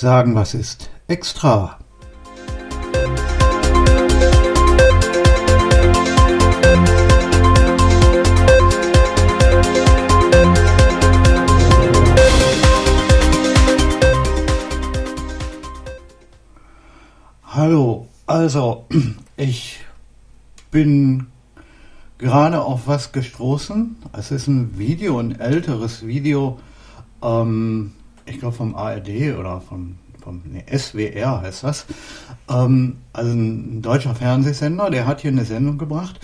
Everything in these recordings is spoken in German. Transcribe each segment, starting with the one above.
sagen, was ist extra. Hallo, also ich bin gerade auf was gestoßen. Es ist ein Video, ein älteres Video, ähm, ich glaube vom ARD oder vom, vom nee, SWR heißt das. Ähm, also ein deutscher Fernsehsender, der hat hier eine Sendung gebracht.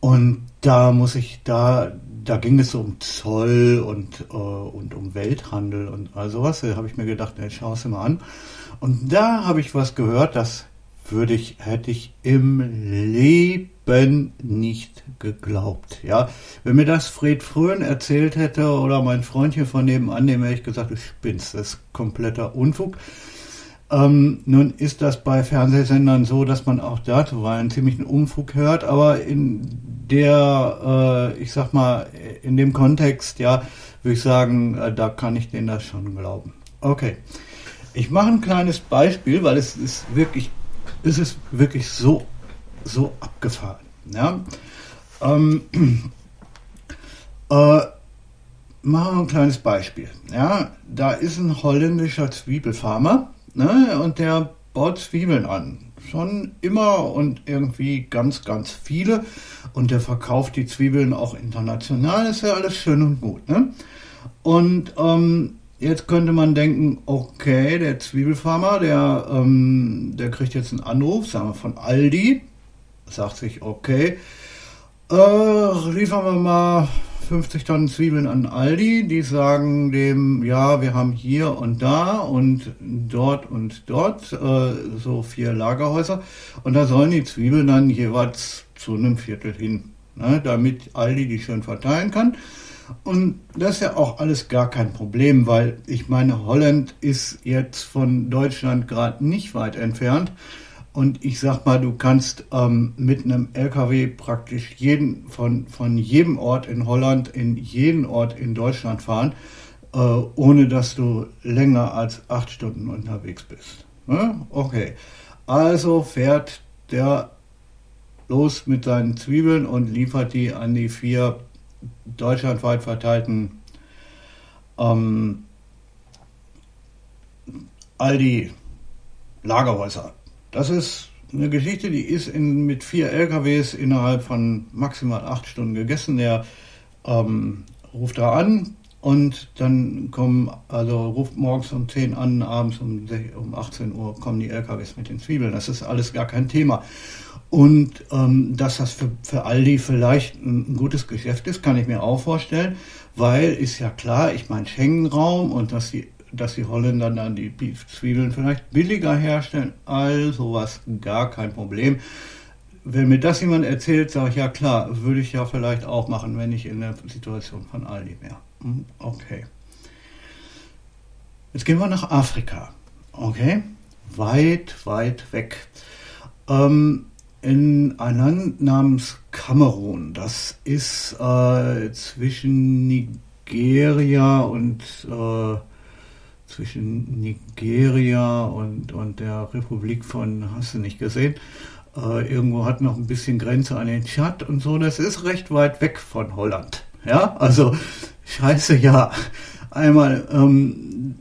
Und da muss ich, da, da ging es so um Zoll und, äh, und um Welthandel und all sowas. Da habe ich mir gedacht, ey, schau es mal an. Und da habe ich was gehört, das würde ich, hätte ich im Leben nicht geglaubt. Ja, wenn mir das Fred Fröhn erzählt hätte oder mein Freund hier von nebenan, dem hätte ich gesagt, du spinnst, das ist kompletter Unfug. Ähm, nun ist das bei Fernsehsendern so, dass man auch da zuweilen ziemlichen Unfug hört, aber in der, äh, ich sag mal, in dem Kontext, ja, würde ich sagen, äh, da kann ich denen das schon glauben. Okay. Ich mache ein kleines Beispiel, weil es ist wirklich ist es wirklich so, so abgefahren. Ja? Ähm, äh, machen wir ein kleines Beispiel. Ja? Da ist ein holländischer Zwiebelfarmer ne? und der baut Zwiebeln an. Schon immer und irgendwie ganz, ganz viele. Und der verkauft die Zwiebeln auch international. Ist ja alles schön und gut. Ne? Und ähm, Jetzt könnte man denken, okay, der Zwiebelfarmer, der, ähm, der kriegt jetzt einen Anruf, sagen wir von Aldi, sagt sich, okay, äh, liefern wir mal 50 Tonnen Zwiebeln an Aldi. Die sagen dem, ja, wir haben hier und da und dort und dort äh, so vier Lagerhäuser. Und da sollen die Zwiebeln dann jeweils zu einem Viertel hin, ne, damit Aldi die schön verteilen kann. Und das ist ja auch alles gar kein Problem, weil ich meine, Holland ist jetzt von Deutschland gerade nicht weit entfernt. Und ich sag mal, du kannst ähm, mit einem LKW praktisch jeden, von, von jedem Ort in Holland in jeden Ort in Deutschland fahren, äh, ohne dass du länger als acht Stunden unterwegs bist. Ja? Okay. Also fährt der los mit seinen Zwiebeln und liefert die an die vier deutschlandweit verteilten ähm, Aldi Lagerhäuser. Das ist eine Geschichte, die ist in, mit vier LKWs innerhalb von maximal acht Stunden gegessen. Der ähm, ruft da an und dann kommen, also ruft morgens um 10 an, abends um, um 18 Uhr kommen die LKWs mit den Zwiebeln. Das ist alles gar kein Thema. Und ähm, dass das für, für Aldi vielleicht ein, gutes Geschäft ist, kann ich mir auch vorstellen, weil ist ja klar, ich meine Schengen-Raum und dass die, dass die Holländer dann die Zwiebeln vielleicht billiger herstellen, all sowas gar kein Problem. Wenn mir das jemand erzählt, sage ich ja klar, würde ich ja vielleicht auch machen, wenn ich in der Situation von Aldi wäre. Hm, okay. Jetzt gehen wir nach Afrika. Okay? Weit, weit weg. Ähm, in ein Land namens Kamerun. Das ist äh, zwischen Nigeria und äh, zwischen Nigeria und, und der Republik von, hast du nicht gesehen, äh, irgendwo hat noch ein bisschen Grenze an den Tschad und so. Das ist recht weit weg von Holland. Ja, also scheiße, ja. Einmal, ähm,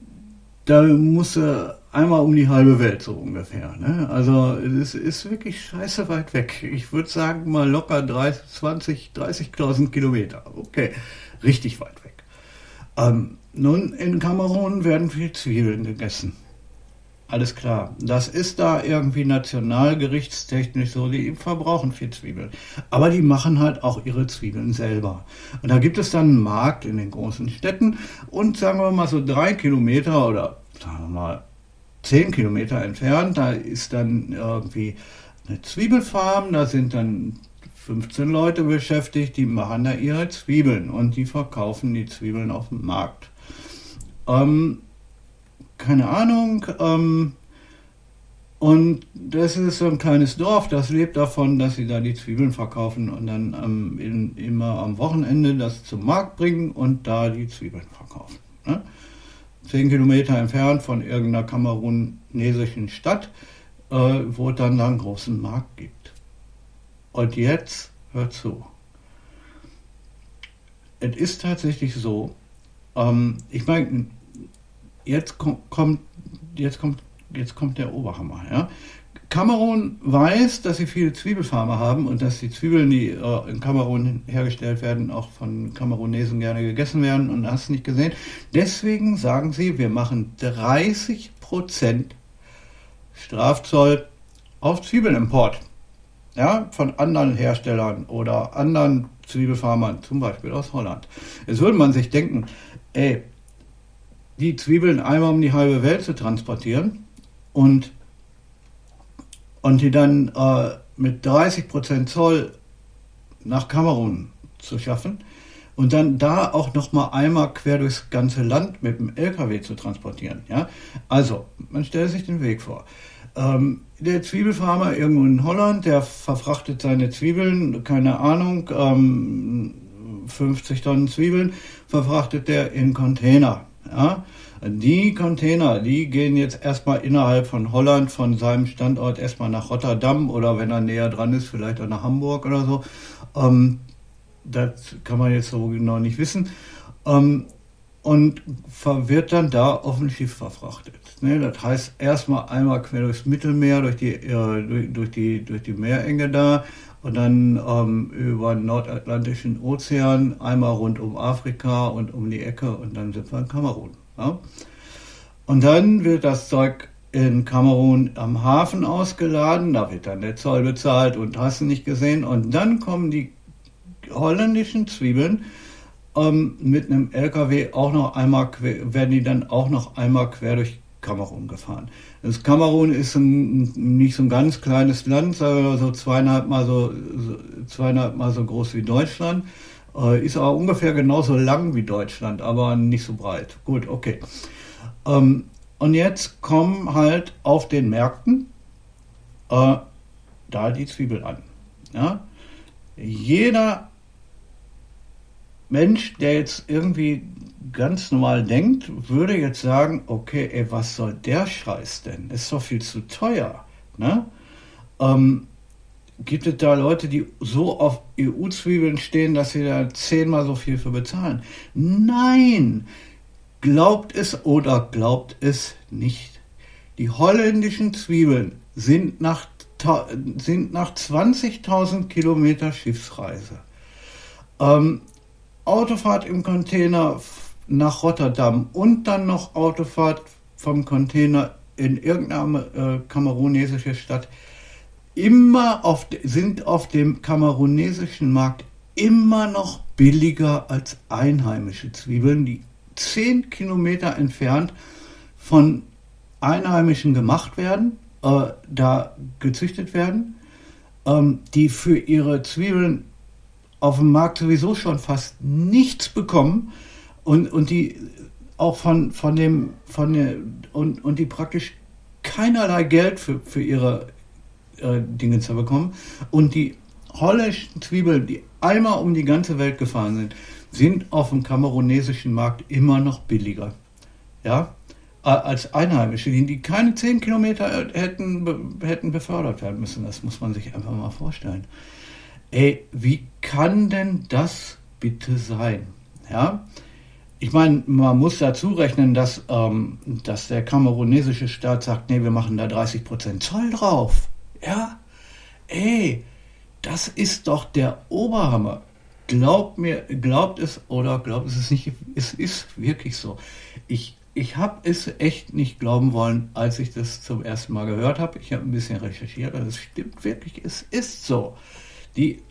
da musste einmal um die halbe Welt so ungefähr. Ne? Also es ist wirklich scheiße weit weg. Ich würde sagen mal locker 30, 20, 30.000 Kilometer. Okay, richtig weit weg. Ähm, nun, in Kamerun werden viel Zwiebeln gegessen. Alles klar. Das ist da irgendwie nationalgerichtstechnisch so. Die verbrauchen viel Zwiebeln. Aber die machen halt auch ihre Zwiebeln selber. Und da gibt es dann einen Markt in den großen Städten und sagen wir mal so drei Kilometer oder sagen wir mal zehn Kilometer entfernt, da ist dann irgendwie eine Zwiebelfarm, da sind dann 15 Leute beschäftigt, die machen da ihre Zwiebeln und die verkaufen die Zwiebeln auf dem Markt. Ähm, keine Ahnung. Ähm, und das ist so ein kleines Dorf, das lebt davon, dass sie da die Zwiebeln verkaufen und dann ähm, in, immer am Wochenende das zum Markt bringen und da die Zwiebeln verkaufen. Ne? Zehn Kilometer entfernt von irgendeiner kamerunesischen Stadt, äh, wo es dann einen großen Markt gibt. Und jetzt hört zu. Es ist tatsächlich so, ähm, ich meine, jetzt kommt, jetzt kommt, jetzt kommt der Oberhammer. Ja? Kamerun weiß, dass sie viele Zwiebelfarmer haben und dass die Zwiebeln, die äh, in Kamerun hergestellt werden, auch von Kamerunesen gerne gegessen werden und hast nicht gesehen. Deswegen sagen sie, wir machen 30% Strafzoll auf Zwiebelimport. Ja, von anderen Herstellern oder anderen Zwiebelfarmern, zum Beispiel aus Holland. Jetzt würde man sich denken, ey, die Zwiebeln einmal um die halbe Welt zu transportieren und und die dann äh, mit 30% Zoll nach Kamerun zu schaffen und dann da auch noch mal einmal quer durchs ganze Land mit dem LKW zu transportieren. Ja? Also, man stellt sich den Weg vor. Ähm, der Zwiebelfarmer irgendwo in Holland, der verfrachtet seine Zwiebeln, keine Ahnung, ähm, 50 Tonnen Zwiebeln, verfrachtet der in Container. Ja? Die Container, die gehen jetzt erstmal innerhalb von Holland, von seinem Standort erstmal nach Rotterdam oder wenn er näher dran ist, vielleicht auch nach Hamburg oder so. Ähm, das kann man jetzt so genau nicht wissen. Ähm, und wird dann da auf ein Schiff verfrachtet. Ne, das heißt erstmal einmal quer durchs Mittelmeer, durch die, äh, durch, durch, die, durch die Meerenge da und dann ähm, über den Nordatlantischen Ozean, einmal rund um Afrika und um die Ecke und dann sind wir in Kamerun. Ja? Und dann wird das Zeug in Kamerun am Hafen ausgeladen, da wird dann der Zoll bezahlt und hast du nicht gesehen. Und dann kommen die holländischen Zwiebeln ähm, mit einem LKW auch noch einmal, quer, werden die dann auch noch einmal quer durch Kamerun gefahren. Das Kamerun ist ein, nicht so ein ganz kleines Land, so zweieinhalb mal so, zweieinhalb mal so groß wie Deutschland. Äh, ist aber ungefähr genauso lang wie Deutschland, aber nicht so breit. Gut, okay. Ähm, und jetzt kommen halt auf den Märkten äh, da die Zwiebel an. Ja? Jeder Mensch, der jetzt irgendwie ganz normal denkt, würde jetzt sagen, okay, ey, was soll der Scheiß denn? Ist doch viel zu teuer. Ne? Ähm, gibt es da Leute, die so auf EU-Zwiebeln stehen, dass sie da zehnmal so viel für bezahlen? Nein! Glaubt es oder glaubt es nicht. Die holländischen Zwiebeln sind nach, sind nach 20.000 Kilometer Schiffsreise. Ähm, Autofahrt im Container nach Rotterdam und dann noch Autofahrt vom Container in irgendeine äh, kamerunesische Stadt immer auf, sind auf dem kamerunesischen Markt immer noch billiger als einheimische Zwiebeln, die zehn Kilometer entfernt von Einheimischen gemacht werden, äh, da gezüchtet werden, ähm, die für ihre Zwiebeln auf dem Markt sowieso schon fast nichts bekommen und, und die auch von, von dem, von der, und, und die praktisch keinerlei Geld für, für ihre äh, Dinge zu bekommen. Und die holländischen Zwiebeln, die einmal um die ganze Welt gefahren sind, sind auf dem kamerunesischen Markt immer noch billiger. Ja, als Einheimische, die keine 10 Kilometer hätten, hätten befördert werden müssen. Das muss man sich einfach mal vorstellen. Ey, wie kann denn das bitte sein? Ja, ich meine, man muss dazu rechnen, dass, ähm, dass der kamerunesische Staat sagt, nee, wir machen da 30% Zoll drauf. Ja, ey, das ist doch der Oberhammer. Glaubt mir, glaubt es oder glaubt es nicht, es ist wirklich so. Ich, ich habe es echt nicht glauben wollen, als ich das zum ersten Mal gehört habe. Ich habe ein bisschen recherchiert und es stimmt wirklich, es ist so. Die,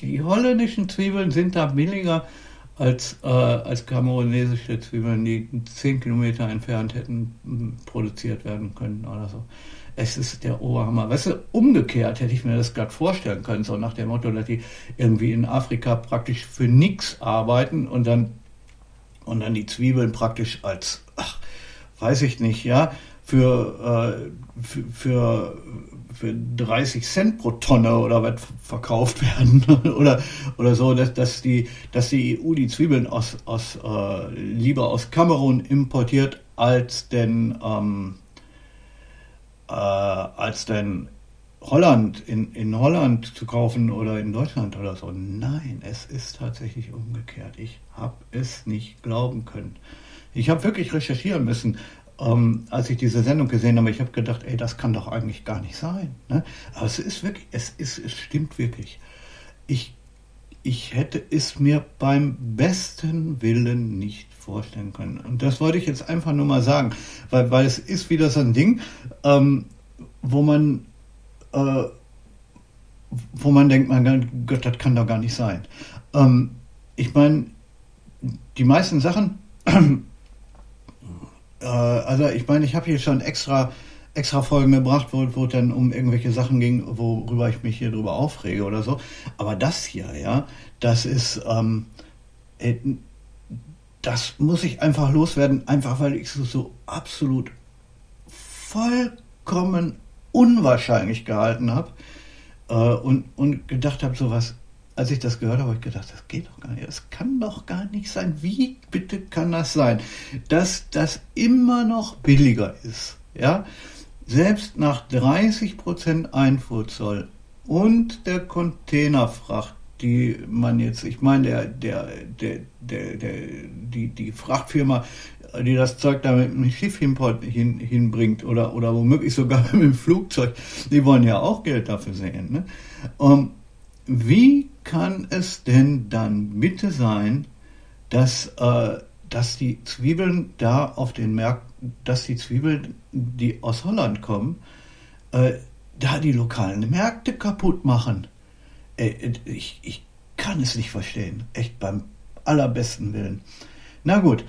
die holländischen Zwiebeln sind da billiger als, äh, als kamerunesische Zwiebeln, die 10 Kilometer entfernt hätten hm, produziert werden können oder so es ist der Oberhammer. Weißt du, umgekehrt hätte ich mir das gerade vorstellen können, so nach dem Motto, dass die irgendwie in Afrika praktisch für nichts arbeiten und dann, und dann die Zwiebeln praktisch als, ach, weiß ich nicht, ja, für, äh, für, für, für 30 Cent pro Tonne oder was verkauft werden oder, oder so, dass, dass, die, dass die EU die Zwiebeln aus, aus, äh, lieber aus Kamerun importiert als denn, ähm, äh, als denn Holland, in, in Holland zu kaufen oder in Deutschland oder so. Nein, es ist tatsächlich umgekehrt. Ich habe es nicht glauben können. Ich habe wirklich recherchieren müssen, ähm, als ich diese Sendung gesehen habe. Ich habe gedacht, ey, das kann doch eigentlich gar nicht sein. Ne? Aber es ist wirklich, es ist, es stimmt wirklich. Ich, ich hätte es mir beim besten Willen nicht vorstellen können. Und das wollte ich jetzt einfach nur mal sagen, weil, weil es ist wieder so ein Ding, ähm, wo man äh, wo man denkt, mein Gott, das kann doch gar nicht sein. Ähm, ich meine, die meisten Sachen, äh, also ich meine, ich habe hier schon extra, extra Folgen gebracht, wo, wo dann um irgendwelche Sachen ging, worüber ich mich hier drüber aufrege oder so. Aber das hier, ja, das ist, ähm, äh, das muss ich einfach loswerden, einfach weil ich es so absolut vollkommen unwahrscheinlich gehalten habe äh, und, und gedacht habe, sowas, als ich das gehört habe, habe ich gedacht, das geht doch gar nicht, das kann doch gar nicht sein. Wie bitte kann das sein, dass das immer noch billiger ist? Ja, selbst nach 30% Einfuhrzoll und der Containerfracht, die man jetzt, ich meine, der, der, der, der, die, die Frachtfirma die das Zeug da mit dem Schiff hin, hin, hinbringt oder, oder womöglich sogar mit dem Flugzeug, die wollen ja auch Geld dafür sehen. Ne? Um, wie kann es denn dann bitte sein, dass, äh, dass die Zwiebeln da auf den Märkten, dass die Zwiebeln, die aus Holland kommen, äh, da die lokalen Märkte kaputt machen? Äh, ich, ich kann es nicht verstehen. Echt beim allerbesten Willen. Na gut,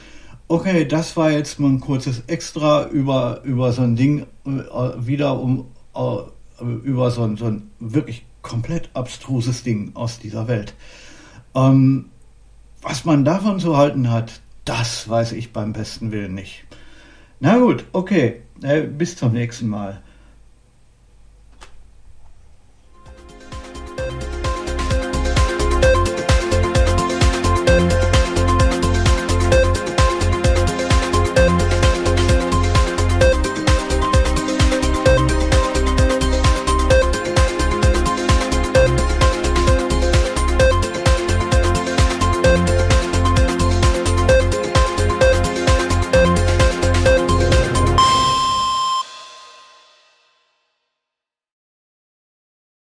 Okay, das war jetzt mal ein kurzes Extra über, über so ein Ding, äh, wieder um äh, über so ein, so ein wirklich komplett abstruses Ding aus dieser Welt. Ähm, was man davon zu halten hat, das weiß ich beim besten Willen nicht. Na gut, okay, äh, bis zum nächsten Mal.